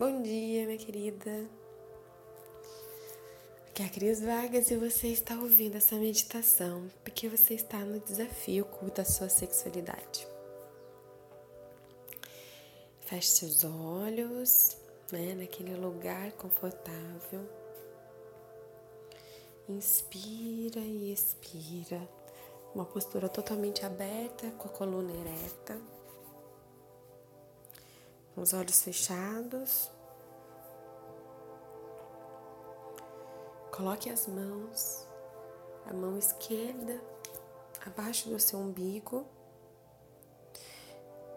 Bom dia, minha querida. Aqui é a Cris Vargas e você está ouvindo essa meditação porque você está no desafio culto à sua sexualidade. Feche seus olhos, né, naquele lugar confortável. Inspira e expira. Uma postura totalmente aberta, com a coluna ereta com os olhos fechados. Coloque as mãos, a mão esquerda abaixo do seu umbigo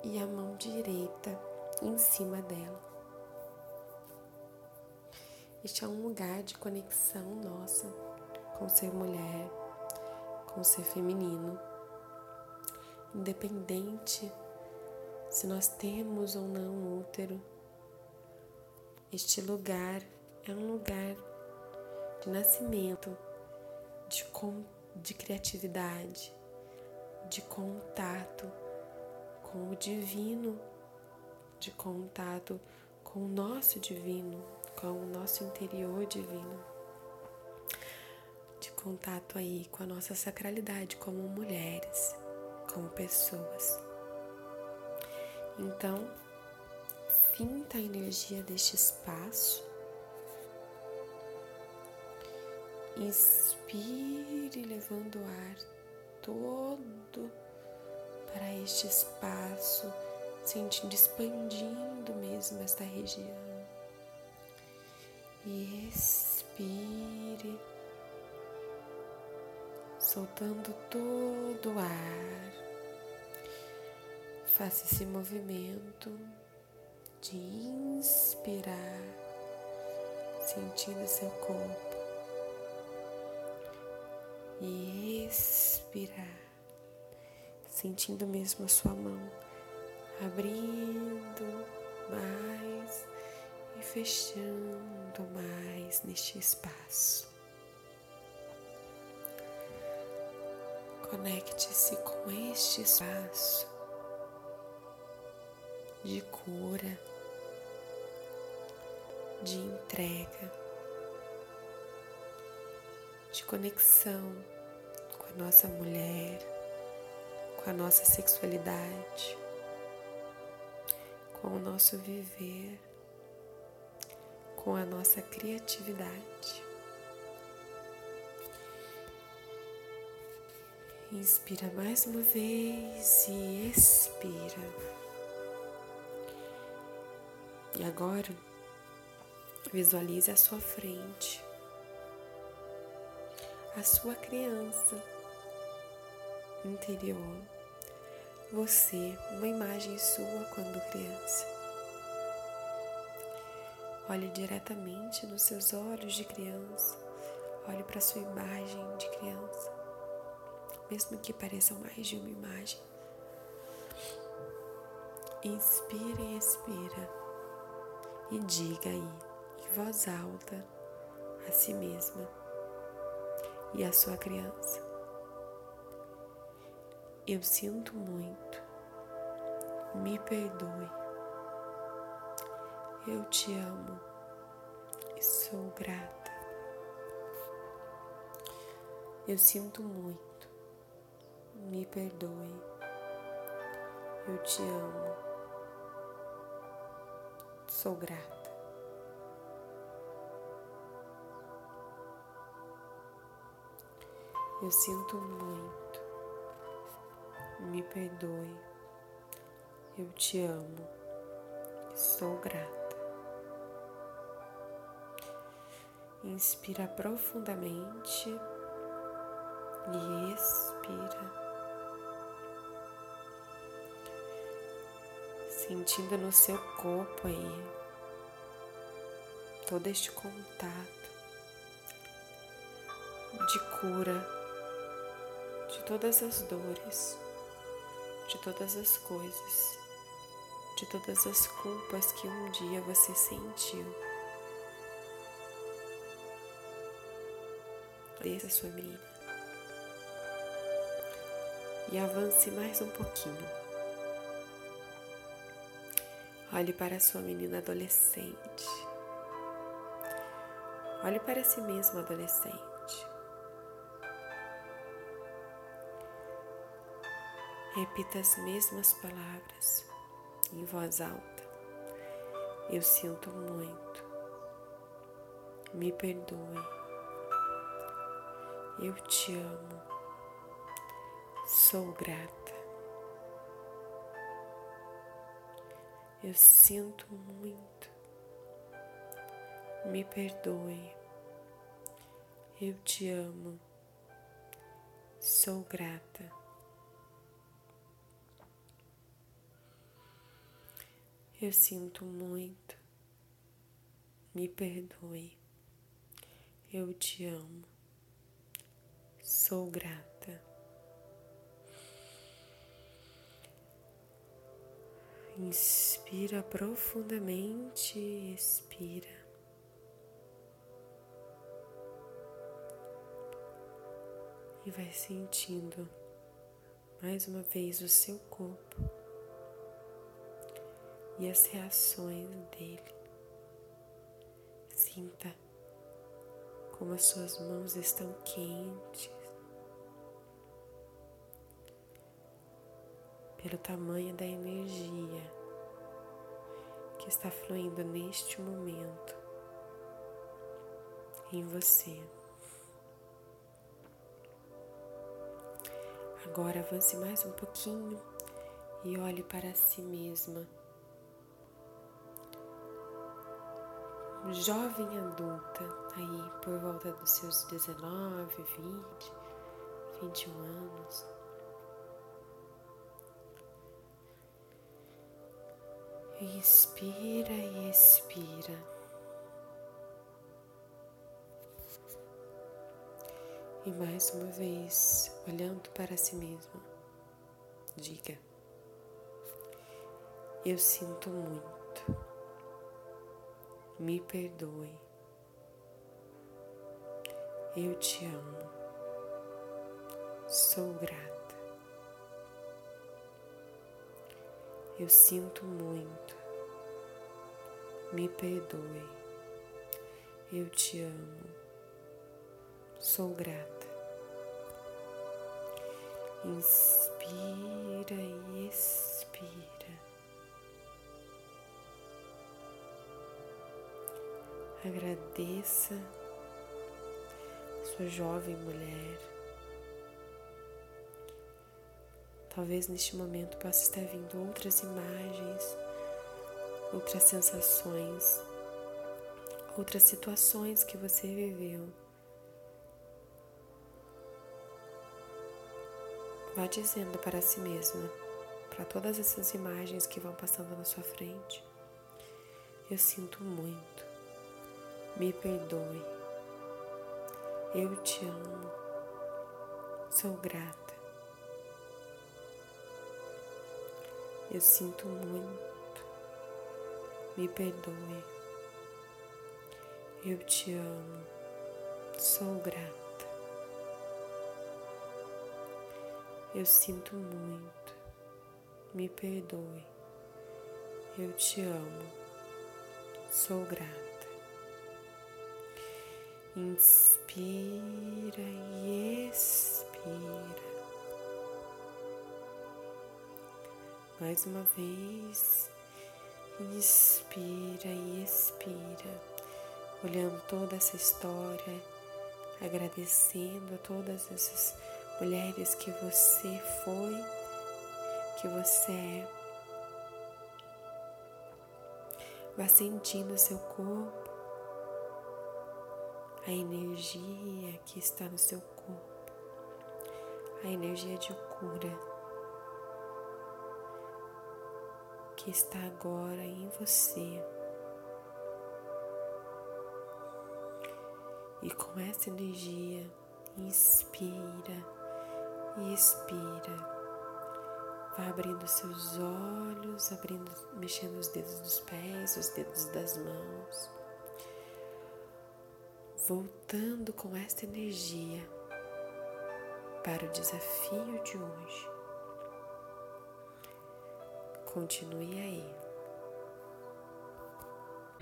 e a mão direita em cima dela. Este é um lugar de conexão nossa com ser mulher, com ser feminino, independente se nós temos ou não útero. Este lugar é um lugar de nascimento, de, com, de criatividade, de contato com o divino, de contato com o nosso divino, com o nosso interior divino, de contato aí com a nossa sacralidade como mulheres, como pessoas. Então, sinta a energia deste espaço. Inspire, levando o ar todo para este espaço, sentindo expandindo mesmo esta região. E expire, soltando todo o ar. Faça esse movimento de inspirar, sentindo seu corpo e expirar, sentindo mesmo a sua mão abrindo mais e fechando mais neste espaço. Conecte-se com este espaço de cura, de entrega, de conexão com a nossa mulher, com a nossa sexualidade, com o nosso viver, com a nossa criatividade. Inspira mais uma vez e expira. E agora, visualize à sua frente a sua criança interior. Você, uma imagem sua quando criança. Olhe diretamente nos seus olhos de criança. Olhe para sua imagem de criança. Mesmo que pareçam mais de uma imagem. Inspira e expira e diga aí, em voz alta, a si mesma e a sua criança: Eu sinto muito, me perdoe, eu te amo e sou grata. Eu sinto muito, me perdoe, eu te amo Sou grata. Eu sinto muito. Me perdoe. Eu te amo. Sou grata. Inspira profundamente e expira. sentindo no seu corpo aí todo este contato de cura de todas as dores, de todas as coisas, de todas as culpas que um dia você sentiu. Desça sua menina e avance mais um pouquinho Olhe para sua menina adolescente. Olhe para si mesmo adolescente. Repita as mesmas palavras em voz alta. Eu sinto muito. Me perdoe. Eu te amo. Sou grata. Eu sinto muito. Me perdoe. Eu te amo. Sou grata. Eu sinto muito. Me perdoe. Eu te amo. Sou grata. Inspira profundamente, expira. E vai sentindo mais uma vez o seu corpo e as reações dele. Sinta como as suas mãos estão quentes, pelo tamanho da energia que está fluindo neste momento em você. Agora avance mais um pouquinho e olhe para si mesma. jovem adulta, aí por volta dos seus 19, 20, 21 anos. Inspira e expira. E mais uma vez, olhando para si mesma, diga: Eu sinto muito me perdoe. Eu te amo. Sou grata. Eu sinto muito. Me perdoe. Eu te amo. Sou grata. Inspira e expira. Agradeça sua jovem mulher. Talvez neste momento possa estar vindo outras imagens, outras sensações, outras situações que você viveu. Vá dizendo para si mesma, para todas essas imagens que vão passando na sua frente: Eu sinto muito me perdoe. Eu te amo. Sou grata. Eu sinto muito. Me perdoe. Eu te amo. Sou grata. Eu sinto muito. Me perdoe. Eu te amo. Sou grata. Inspira e expira. Mais uma vez, inspira e expira, olhando toda essa história, agradecendo a todas essas mulheres que você foi, que você é. Vá sentindo seu corpo a energia que está no seu corpo, a energia de cura que está agora em você. E com essa energia, inspira e expira. Vá abrindo seus olhos, abrindo, mexendo os dedos dos pés, os dedos das mãos voltando com esta energia para o desafio de hoje. Continue aí.